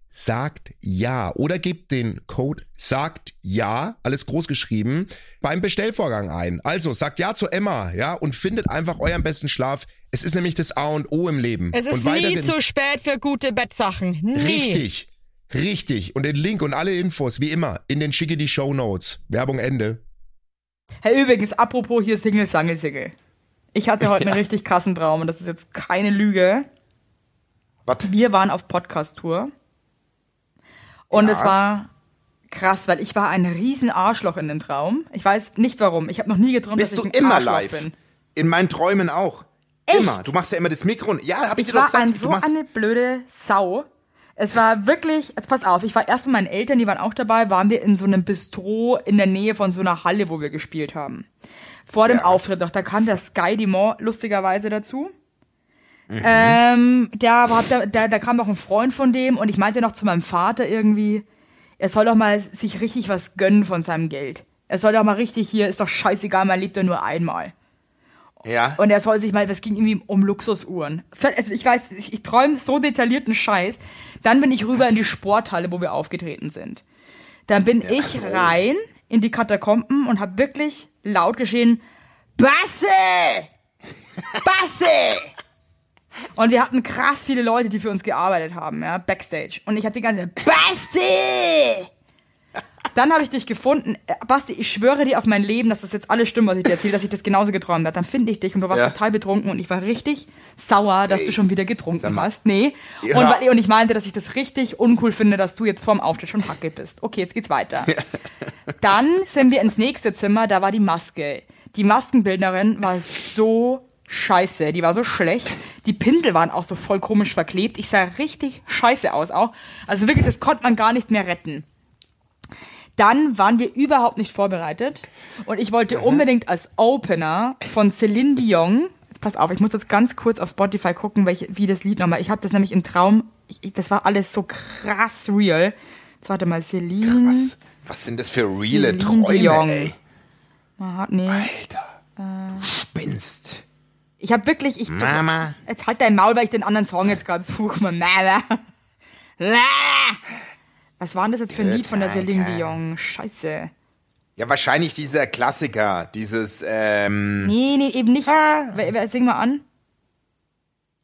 S4: sagt ja oder gebt den Code sagt ja, alles groß geschrieben, beim Bestellvorgang ein. Also sagt ja zu Emma, ja, und findet einfach euren besten Schlaf. Es ist nämlich das A und O im Leben.
S3: Es ist
S4: und
S3: nie zu spät für gute Bettsachen. Nie.
S4: Richtig. Richtig. Und den Link und alle Infos, wie immer, in den schicke die Show Notes. Werbung Ende.
S2: Hey, übrigens, apropos hier Single, Single, Single. Ich hatte heute einen richtig krassen Traum und das ist jetzt keine Lüge.
S1: Was?
S2: Wir waren auf Podcast-Tour. Und
S1: Ja.
S2: es war krass, weil ich war ein riesen Arschloch in dem Traum. Ich weiß nicht warum. Ich habe noch nie geträumt,
S1: Bist
S2: dass
S1: du
S2: ich ein
S1: immer
S2: Arschloch
S1: live?
S2: bin.
S1: In meinen Träumen auch.
S2: Echt?
S1: Immer. Du machst ja immer das Mikro. Ja, hab ich,
S2: Ich
S1: dir doch
S2: war
S1: gesagt.
S2: ein,
S1: du
S2: so eine blöde Sau. Es war wirklich, jetzt pass auf, ich war erst mit meinen Eltern, die waren auch dabei, waren wir in so einem Bistro in der Nähe von so einer Halle, wo wir gespielt haben. Vor dem
S1: Ja.
S2: Auftritt noch, da kam der Sky Dumont lustigerweise dazu.
S1: Mhm.
S2: Ähm, der, war- da, da, da kam noch ein Freund von dem und ich meinte noch zu meinem Vater irgendwie, er soll doch mal sich richtig was gönnen von seinem Geld. Er soll doch mal richtig hier, ist doch scheißegal, man lebt ja nur einmal.
S1: ja.
S2: Und er soll sich mal, das ging irgendwie um Luxusuhren. Also ich weiß, ich, ich träume so detaillierten Scheiß. Dann bin ich rüber in die Sporthalle, wo wir aufgetreten sind. Dann bin ich rein in die Katakomben und habe wirklich laut geschrien, Basse! Basse! Und wir hatten krass viele Leute, die für uns gearbeitet haben, ja, Backstage. Und ich hatte die ganze Zeit, Basti! Dann habe ich dich gefunden. Äh, Basti, ich schwöre dir auf mein Leben, dass das jetzt alles stimmt, was ich dir erzähle, dass ich das genauso geträumt habe. Dann finde ich dich und du warst
S1: Ja.
S2: total betrunken und ich war richtig sauer, dass du schon wieder getrunken hast. Nee.
S1: Ja.
S2: Und, weil, und ich meinte, dass ich das richtig uncool finde, dass du jetzt vorm Auftritt schon Hacke bist. Okay, jetzt geht's weiter. Dann sind wir ins nächste Zimmer, da war die Maske. Die Maskenbildnerin war so scheiße, die war so schlecht. Die Pinsel waren auch so voll komisch verklebt. Ich sah richtig scheiße aus auch. Also wirklich, das konnte man gar nicht mehr retten. Dann waren wir überhaupt nicht vorbereitet und ich wollte unbedingt als Opener von Celine Dion, jetzt pass auf, ich muss jetzt ganz kurz auf Spotify gucken, welche, wie das Lied nochmal, ich hatte das nämlich im Traum, ich, das war alles so krass real. Jetzt warte mal, Celine,
S1: Was? Was sind das für reale
S2: Celine
S1: Träume,
S2: Dion.
S1: ey?
S2: Ah, nee.
S1: Alter. Du spinnst.
S2: Ich habe wirklich, ich,
S1: Mama.
S2: jetzt halt dein Maul, weil ich den anderen Song jetzt gerade suche. Mama. Was war denn das jetzt für ein Lied von der Celine Dion? Scheiße.
S1: Ja, wahrscheinlich dieser Klassiker, dieses, ähm,
S2: Nee, nee, eben nicht. Wer, sing mal an.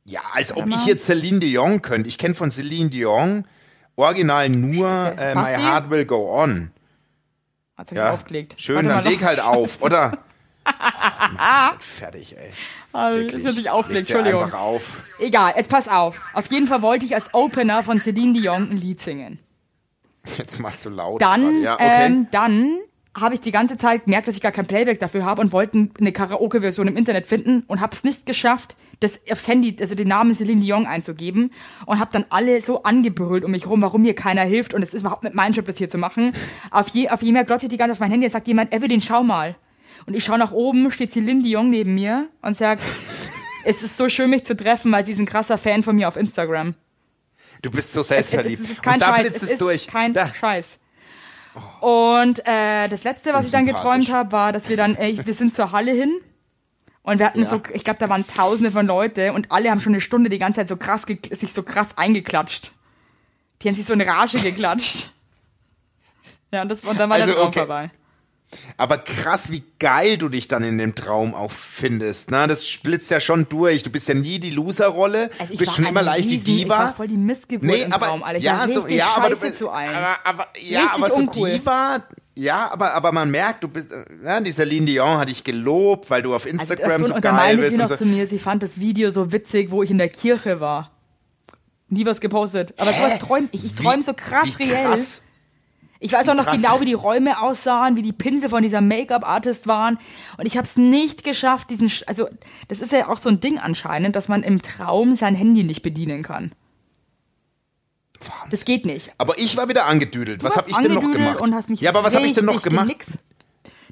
S1: ja, als ob ich hier Celine Dion könnte. Ich kenne von Celine Dion original nur äh, My? Heart Will Go On.
S2: Jetzt ich
S1: Ja,
S2: aufgelegt.
S1: schön,
S2: Warte
S1: dann leg halt auf, oder? Ach, Mann, fertig, ey.
S2: Das
S1: Wirklich.
S2: aufgelegt,
S1: Leg's ja
S2: Entschuldigung.
S1: einfach auf.
S2: Egal, jetzt pass auf. Auf jeden Fall wollte ich als Opener von Celine Dion ein Lied singen.
S1: Jetzt machst du laut.
S2: Dann,
S1: ja, okay.
S2: ähm, dann habe ich die ganze Zeit gemerkt, dass ich gar kein Playback dafür habe und wollte eine Karaoke-Version im Internet finden und habe es nicht geschafft, das aufs Handy, also den Namen Celine Dion einzugeben und habe dann alle so angebrüllt um mich rum, warum mir keiner hilft und es ist überhaupt nicht mein Job, das hier zu machen. Auf, je, auf je mehr glotze ich die ganze Zeit auf mein Handy und sagt jemand, Evelyn, schau mal. Und ich schaue nach oben, steht Celine Dion neben mir und sagt, es ist so schön, mich zu treffen, weil sie ist ein krasser Fan von mir auf Instagram.
S1: du bist so
S2: Es, es, es
S1: selbstverliebt.
S2: ist kein
S1: Und da
S2: Scheiß.
S1: blitzt
S2: Es
S1: es
S2: ist
S1: durch.
S2: kein
S1: da.
S2: Scheiß. Und äh, das letzte, was ich dann geträumt habe, war, dass wir dann, äh, wir sind zur Halle hin Und wir hatten
S1: Ja.
S2: so, ich glaube, da waren tausende von Leute und alle haben schon eine Stunde die ganze Zeit so krass, sich so krass eingeklatscht. Die haben sich so in Rage geklatscht. Ja, und, das, und dann war
S1: Also,
S2: der Traum
S1: okay.
S2: vorbei.
S1: Aber krass, wie geil du dich dann in dem Traum auch findest. Na, das splitzt ja schon durch. Du bist ja nie die Loser-Rolle.
S2: Also
S1: bist schon immer leicht die
S2: Riesen- Ich war
S1: Diva.
S2: voll die Missgeburt
S1: Nee,
S2: im
S1: aber
S2: Traum, Alter. Ich
S1: ja, so, ja, aber du bist,
S2: zu allen.
S1: aber, aber ja,
S2: Richtig
S1: aber so
S2: uncool.
S1: Diva, ja, aber aber man merkt, du bist, äh, ja, die Celine Dion hat dich gelobt, weil du auf
S2: Also,
S1: Instagram
S2: ach so,
S1: so geil bist
S2: sie noch
S1: so.
S2: zu mir, sie fand das Video so witzig, wo ich in der Kirche war. Nie was gepostet. Aber sowas träumt ich. Ich träume so krass
S1: wie
S2: reell.
S1: krass.
S2: Ich weiß auch noch
S1: krass.
S2: genau, wie die Räume aussahen, wie die Pinsel von dieser Make-up-Artist waren. Und ich habe es nicht geschafft, diesen, Sch- also das ist ja auch so ein Ding anscheinend, dass man im Traum sein Handy nicht bedienen kann. Das geht nicht.
S1: Aber ich war wieder angedüdelt. Was
S2: Du
S1: habe
S2: hast
S1: ich denn noch gemacht?
S2: Und hast mich
S1: ja, aber was habe ich denn noch gemacht?
S2: genickst.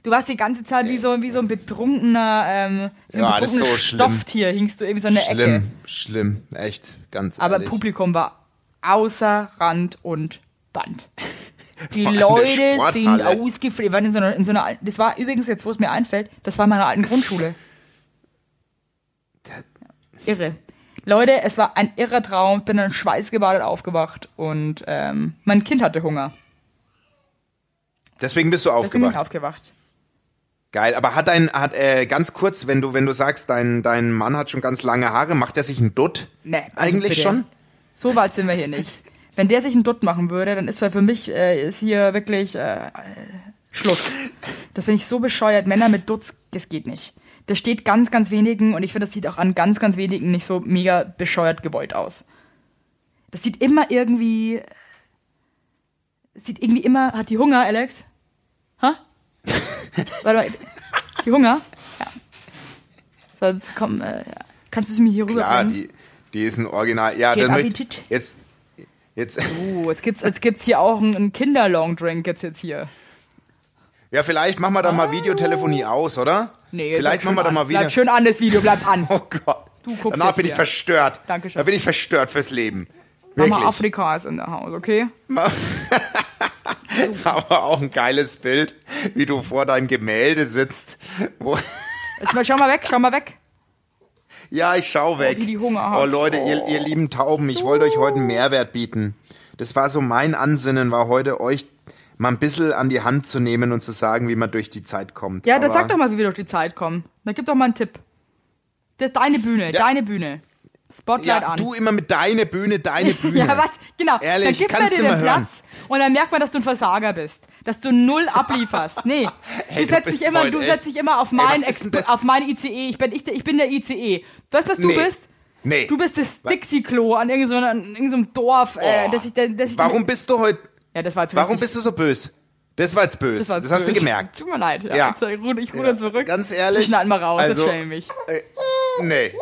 S2: Du warst die ganze Zeit wie so, wie so ein betrunkener, ähm, wie so ein
S1: Ja, das ist
S2: betrunkenes
S1: so schlimm.
S2: Stofftier, hingst du irgendwie so in der Ecke.
S1: Schlimm, schlimm, echt, ganz
S2: Aber
S1: ehrlich.
S2: Publikum war außer Rand und Band. Die Leute sind ausgeflippt. Waren in so einer, in so einer, das war übrigens jetzt, wo es mir einfällt, das war in meiner alten Grundschule. Irre. Leute, es war ein irrer Traum. Ich bin dann schweißgebadet aufgewacht und ähm, mein Kind hatte Hunger.
S1: Deswegen bist du
S2: Deswegen bin ich
S1: aufgewacht.
S2: aufgewacht.
S1: Geil, aber hat dein, hat, äh, ganz kurz, wenn du, wenn du sagst, dein, dein Mann hat schon ganz lange Haare, macht er sich einen Dutt?
S2: Nee, also
S1: Eigentlich
S2: bitte.
S1: schon?
S2: So weit sind wir hier nicht. Wenn der sich einen Dutt machen würde, dann ist für mich äh, ist hier wirklich äh, Schluss. Das finde ich so bescheuert. Männer mit Dutz, das geht nicht. Das steht ganz, ganz wenigen und ich finde, das sieht auch an ganz, ganz wenigen nicht so mega bescheuert gewollt aus. Das sieht immer irgendwie. Sieht irgendwie immer. Hat die Hunger, Alex? Hä? Warte mal. Die Hunger? Ja. Sonst komm, äh, kannst du es mir hier rüber
S1: Klar, die, die ist ein Original. Ja,
S2: Geht
S1: dann möcht-
S2: Appetit.
S1: jetzt, jetzt,
S2: Oh, jetzt gibt's, jetzt gibt's hier auch einen, Kinder-Long-Drink jetzt, jetzt hier.
S1: ja, vielleicht machen wir da mal Videotelefonie aus, oder?
S2: Nee,
S1: vielleicht machen wir da
S2: schön
S1: mal
S2: an.
S1: wieder.
S2: Bleib schön an, das Video, bleib an.
S1: Oh Gott.
S2: Du guckst
S1: Danach bin ich
S2: hier.
S1: verstört.
S2: Dankeschön.
S1: Da bin ich verstört fürs Leben.
S2: Mama
S1: Wirklich.
S2: Afrika ist in der Haus, okay?
S1: Aber auch ein geiles Bild, wie du vor deinem Gemälde sitzt. Wo,
S2: Jetzt mal, schau mal weg, schau mal weg.
S1: Ja, ich schau weg.
S2: wie die Hunger hat.
S1: Oh Leute, ihr, ihr lieben Tauben, ich wollte euch heute einen Mehrwert bieten. Das war so mein Ansinnen, war heute euch mal ein bisschen an die Hand zu nehmen und zu sagen, wie man durch die Zeit kommt.
S2: Ja, dann
S1: Aber-
S2: sag doch mal, wie wir durch die Zeit kommen. Dann gib doch mal einen Tipp. Das ist deine Bühne,
S1: Ja.
S2: deine Bühne. Spotlight
S1: Ja,
S2: an.
S1: du immer mit deiner Bühne, deine Bühne.
S2: Ja, was? Genau.
S1: Ehrlich,
S2: dann gib mir
S1: kannst
S2: dir den
S1: mal hören.
S2: Platz und dann merkt man, dass du ein Versager bist. Dass du null ablieferst. Nee.
S1: Hey,
S2: du setzt dich immer, du setzt dich immer auf mein, auf mein ICE. Ich bin, ich, ich bin der ICE. Weißt du, was du
S1: Nee.
S2: bist?
S1: Nee.
S2: Du bist das Dixie-Klo an irgendeinem so, irgendeinem so Dorf, äh,
S1: Oh.
S2: dass ich, dass ich
S1: Warum bist du heute,
S2: Ja, das war jetzt
S1: warum bist du so böse? Das war jetzt böse.
S2: das,
S1: Das,
S2: jetzt
S1: hast du
S2: böse.
S1: gemerkt.
S2: Tut mir leid. Ja.
S1: Ja.
S2: Jetzt, ich ich ruder zurück.
S1: Ganz ehrlich.
S2: Ich schneid mal raus,
S1: also,
S2: das schäme mich.
S1: Äh, nee.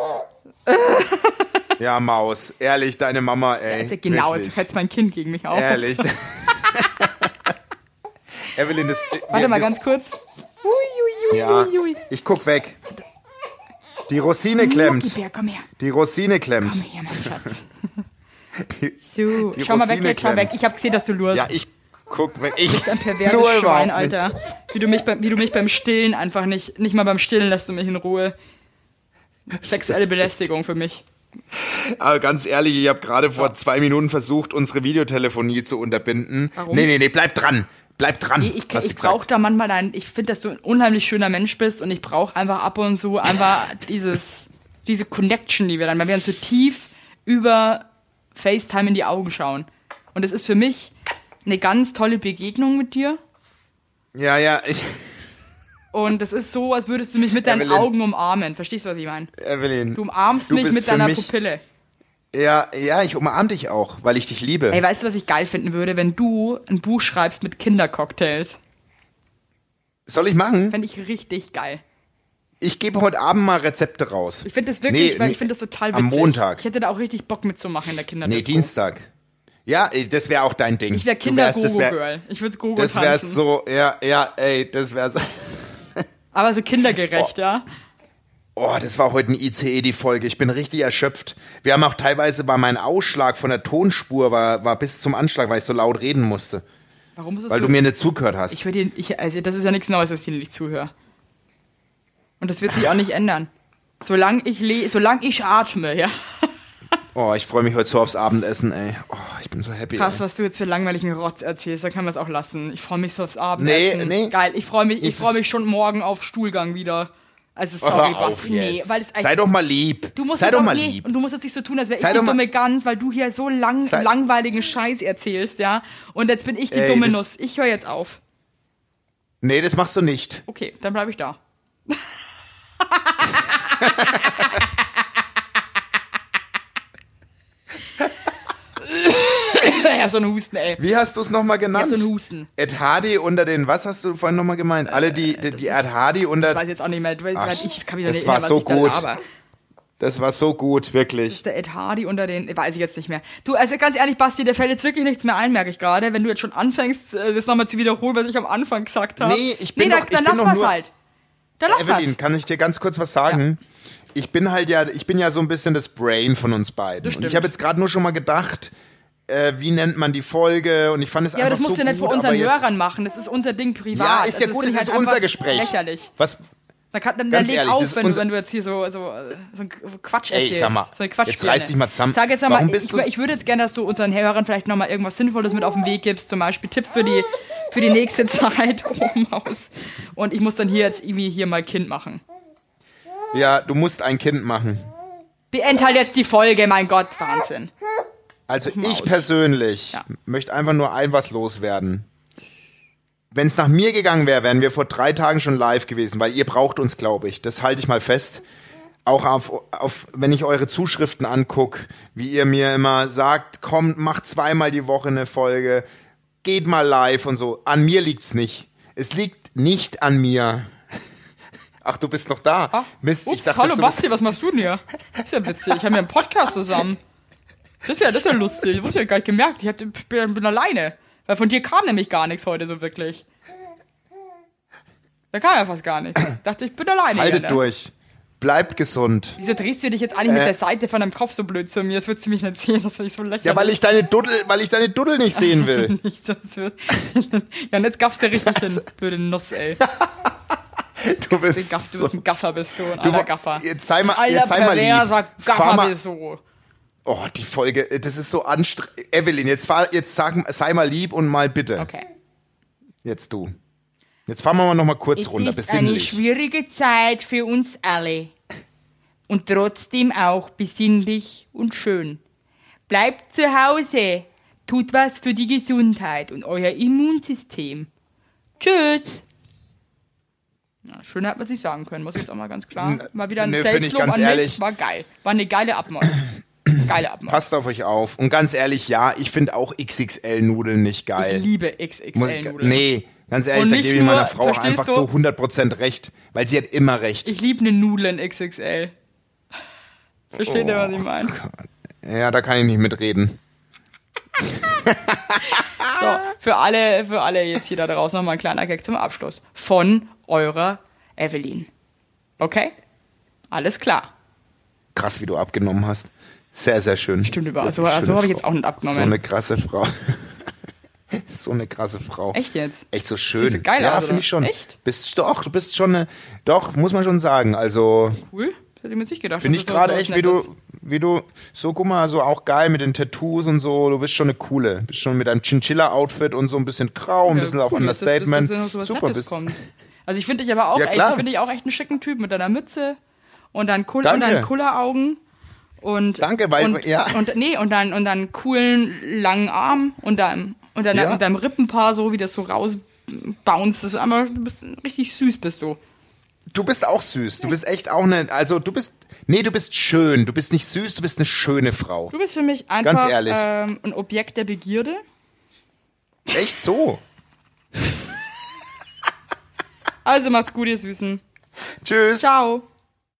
S1: Ja, Maus. Ehrlich, deine Mama, ey.
S2: Jetzt, genau,
S1: wirklich.
S2: jetzt hetzt mein Kind gegen mich auf.
S1: Ehrlich. Evelyn, das.
S2: Warte mal
S1: das,
S2: ganz kurz. Ui, ui, ui,
S1: Ja, ich guck weg. Die Rosine klemmt.
S2: Bär, komm her.
S1: Die Rosine klemmt.
S2: Komm her, mein Schatz.
S1: Die-
S2: So,
S1: Die
S2: schau mal weg,
S1: Rosine
S2: jetzt schau weg. Ich hab gesehen, dass du lurst.
S1: Ja, ich guck weg. Ich
S2: Du bist ein perverses Schwein. Alter. Wie du, mich wie du mich beim Stillen einfach nicht, nicht mal beim Stillen lässt du mich in Ruhe. Sexuelle Belästigung für mich.
S1: Aber ganz ehrlich, ich habe gerade vor zwei Minuten versucht, unsere Videotelefonie zu unterbinden.
S2: Warum?
S1: Nee, nee, nee, bleib dran. Bleib dran.
S2: Nee, ich, ich brauche da manchmal dein, ich finde, dass du ein unheimlich schöner Mensch bist und ich brauche einfach ab und zu einfach dieses, diese Connection, die wir dann, weil wir uns so tief über FaceTime in die Augen schauen. Und es ist für mich eine ganz tolle Begegnung mit dir.
S1: Ja, ja, ich,
S2: Und es ist so, als würdest du mich mit deinen
S1: Evelyn.
S2: Augen umarmen. Verstehst du, was ich meine?
S1: Evelyn.
S2: Du umarmst
S1: du
S2: mich mit deiner
S1: mich,
S2: Pupille.
S1: Ja, ja, ich umarm dich auch, weil ich dich liebe.
S2: Ey, weißt du, was ich geil finden würde, wenn du ein Buch schreibst mit Kindercocktails?
S1: Soll ich machen?
S2: Fände ich richtig geil.
S1: Ich gebe heute Abend mal Rezepte raus.
S2: Ich finde das wirklich,
S1: Nee,
S2: weil ich finde das total witzig.
S1: am Montag.
S2: Ich hätte da auch richtig Bock mitzumachen in der Kinderdisco.
S1: Nee, Dienstag. Ja, ey, das wäre auch dein Ding.
S2: Ich wäre
S1: das
S2: Kinder-Gogo-Girl. Ich würde Gogo
S1: Das
S2: tanzen.
S1: wäre so, ja, ja, ey, das wäre so.
S2: Aber so kindergerecht, ja?
S1: Oh, das war heute ein ICE, die Folge. Ich bin richtig erschöpft. Wir haben auch teilweise bei meinem Ausschlag von der Tonspur war, war bis zum Anschlag, weil ich so laut reden musste.
S2: Warum ist es
S1: Weil
S2: so?
S1: du mir nicht zugehört hast.
S2: ich dir, ich, also das ist ja nichts Neues, dass ich dir nicht zuhöre. Und das wird sich auch nicht ändern. Solange ich le solange ich atme, ja.
S1: Oh, ich freue mich heute so aufs Abendessen, ey. Oh, ich bin so happy.
S2: Krass,
S1: ey.
S2: was du jetzt für langweiligen Rotz erzählst, dann kann man es auch lassen. Ich freue mich so aufs Abendessen.
S1: Nee, nee.
S2: Geil, ich freue mich, ich freue mich schon morgen auf Stuhlgang wieder. Also
S1: Oh,
S2: sorry,
S1: auf
S2: Basti, nee, weil es
S1: Sei doch mal lieb.
S2: Du musst
S1: Sei doch mal
S2: nee,
S1: lieb.
S2: Und du musst jetzt nicht so tun, als wäre ich die dumme Gans, weil du hier so lang,
S1: Sei-
S2: langweiligen Scheiß erzählst, ja. Und jetzt bin ich die
S1: Ey,
S2: dumme Nuss. Ich höre jetzt auf.
S1: Nee, das machst du nicht.
S2: Okay, dann bleibe ich da. ich hab so einen Husten, ey.
S1: Wie hast du es nochmal
S2: Ich
S1: genannt?
S2: hab so einen Husten.
S1: Ed Hardy unter den, was hast du vorhin nochmal gemeint? Alle, die, die, die Ed Hardy unter,
S2: Ich weiß jetzt auch nicht mehr.
S1: Ach,
S2: grad, ich kann mich
S1: das
S2: nicht
S1: war so
S2: was ich da
S1: gut. das war so gut, wirklich.
S2: Der Ed Hardy unter den, weiß ich jetzt nicht mehr. Du, also ganz ehrlich, Basti, der fällt jetzt wirklich nichts mehr ein, merke ich gerade. Wenn du jetzt schon anfängst, äh, das nochmal zu wiederholen, was ich am Anfang gesagt habe.
S1: Nee, ich bin
S2: nee,
S1: doch-
S2: dann,
S1: ich
S2: dann lass
S1: nur-
S2: halt. Dann lass
S1: Evelyn,
S2: mal's.
S1: kann ich dir ganz kurz was sagen? Ich bin halt ja, ich bin ja so ein bisschen das Brain von uns beiden.
S2: Das
S1: Und ich habe jetzt gerade nur schon mal gedacht, äh, wie nennt man die Folge? Und ich fand es
S2: Ja, aber
S1: einfach
S2: das musst
S1: so
S2: du nicht
S1: gut,
S2: vor unseren
S1: aber jetzt,
S2: Hörern machen. Das ist unser Ding privat.
S1: Ja, ist ja
S2: Also
S1: gut,
S2: das
S1: ist
S2: ich halt
S1: unser Gespräch.
S2: Lächerlich.
S1: Was,
S2: Dann, kann, dann, dann leg
S1: ehrlich,
S2: auf, wenn du, wenn du jetzt hier so, so, so einen Quatsch
S1: Ey,
S2: erzählst.
S1: sag mal,
S2: so
S1: jetzt reiß dich mal zusammen.
S2: Sag jetzt mal,
S1: Warum bist
S2: ich, ich würde jetzt gerne, dass du unseren Hörern vielleicht nochmal irgendwas Sinnvolles mit auf den Weg gibst. Zum Beispiel Tipps für die, für die nächste Zeit oben aus. Und ich muss dann hier jetzt irgendwie hier mal Kind machen.
S1: ja, du musst ein Kind machen.
S2: Beend halt jetzt die Folge, mein Gott, Wahnsinn.
S1: Also ich persönlich
S2: Ja.
S1: möchte einfach nur ein was loswerden. Wenn es nach mir gegangen wäre, wären wir vor drei Tagen schon live gewesen, weil ihr braucht uns, glaube ich. Das halte ich mal fest. Auch auf, auf, wenn ich eure Zuschriften angucke, wie ihr mir immer sagt, kommt, macht zweimal die Woche eine Folge, geht mal live und so. An mir liegt's nicht. Es liegt nicht an mir. Ach, du bist noch da. Mist,
S2: Ups,
S1: ich dachte,
S2: hallo Basti, was machst du denn hier? Ist ja witzig. Ich habe mir einen Podcast zusammen. Das ist ja, das ist ja lustig. Das wusste ich ja gar nicht gemerkt. Ich hab, bin, bin alleine. Weil von dir kam nämlich gar nichts heute so wirklich. Da kam ja fast gar nichts. Ich dachte, ich bin alleine.
S1: haltet durch. Bleibt gesund.
S2: Wieso drehst du dich jetzt eigentlich mit der Seite von deinem Kopf so blöd zu mir? Das würdest du mich nicht sehen. Das finde ich so lächerlich.
S1: Ja, weil ich deine Duddel, weil ich deine Duddel nicht sehen will.
S2: nicht. Ja, und jetzt gaffst du richtig hin. Blöde Nuss, ey.
S1: Du bist
S2: Gaff, du
S1: so,
S2: bist ein Gaffer, bist du. Ein
S1: Du
S2: Gaffer.
S1: jetzt sei mal- jetzt sei mal lieb. Fahr
S2: Gaffer
S1: mal-
S2: bist du.
S1: Oh, die Folge, das ist so anstrengend. Evelyn, jetzt fahr, jetzt sag, sei mal lieb und mal bitte.
S2: Okay.
S1: Jetzt du. Jetzt fahren wir mal noch mal kurz
S2: Es
S1: runter,
S2: ist eine
S1: besinnlich.
S2: schwierige Zeit für uns alle. Und trotzdem auch besinnlich und schön. Bleibt zu Hause. Tut was für die Gesundheit und euer Immunsystem. Tschüss. Na, schöner hätte man sich sagen können, muss ich jetzt auch mal ganz klar. Mal wieder ein
S1: nö, find ich
S2: Selbstlob
S1: ganz
S2: an mich.
S1: ehrlich.
S2: War geil. War eine geile Abmord. Geile Abmord.
S1: Passt auf euch auf. Und ganz ehrlich, ja, ich finde auch XXL-Nudeln nicht geil.
S2: Ich liebe XXL-Nudeln.
S1: Nee, ganz ehrlich, da gebe ich meiner Frau auch einfach zu 100% recht, weil sie hat immer recht.
S2: Ich liebe eine Nudeln XXL. Versteht ihr, was
S1: Oh
S2: ich meine?
S1: ja, da kann ich nicht mitreden.
S2: So, für alle, für alle jetzt hier da draußen nochmal ein kleiner Gag zum Abschluss. Von eurer Evelyn. Okay? Alles klar.
S1: Krass, wie du abgenommen hast. Sehr, sehr schön.
S2: Stimmt über- so- so
S1: schöne
S2: habe ich jetzt auch nicht abgenommen.
S1: So eine krasse Frau. so eine krasse Frau.
S2: Echt jetzt?
S1: Echt so schön.
S2: Siehst du geil
S1: ja, finde ich schon.
S2: Echt?
S1: Bist doch, du bist schon eine, doch, muss man schon sagen. Also,
S2: Cool. Das hätte ich mir nicht gedacht.
S1: finde ich
S2: das
S1: gerade echt, wie du, wie du, so guck mal, so auch geil mit den Tattoos und so, du bist schon eine coole. Bist schon mit deinem Chinchilla-Outfit und so ein bisschen grau, ein
S2: Ja,
S1: bisschen auf
S2: cool, das- dass
S1: Understatement.
S2: das so was
S1: Super,
S2: Nettes
S1: bist.
S2: kommt. Also ich finde dich aber auch
S1: Ja,
S2: echt, finde ich auch echt einen schicken Typ mit deiner Mütze und cool
S1: Danke.
S2: und dann Kulleraugen und
S1: Danke, weil-
S2: und,
S1: ja.
S2: und nee und dann und dann coolen langen Arm und deinem und deiner,
S1: Ja.
S2: deinem Rippenpaar so wie das so rausbounced, das ist einfach du bist richtig süß bist du.
S1: Du bist auch süß. Du bist echt auch eine, also du bist, nee, du bist schön. Du bist nicht süß, du bist eine schöne Frau.
S2: Du bist für mich einfach
S1: Ganz ehrlich.
S2: Ähm, ein Objekt der Begierde.
S1: Echt so.
S2: Also macht's gut, ihr Süßen.
S1: Tschüss.
S2: Ciao.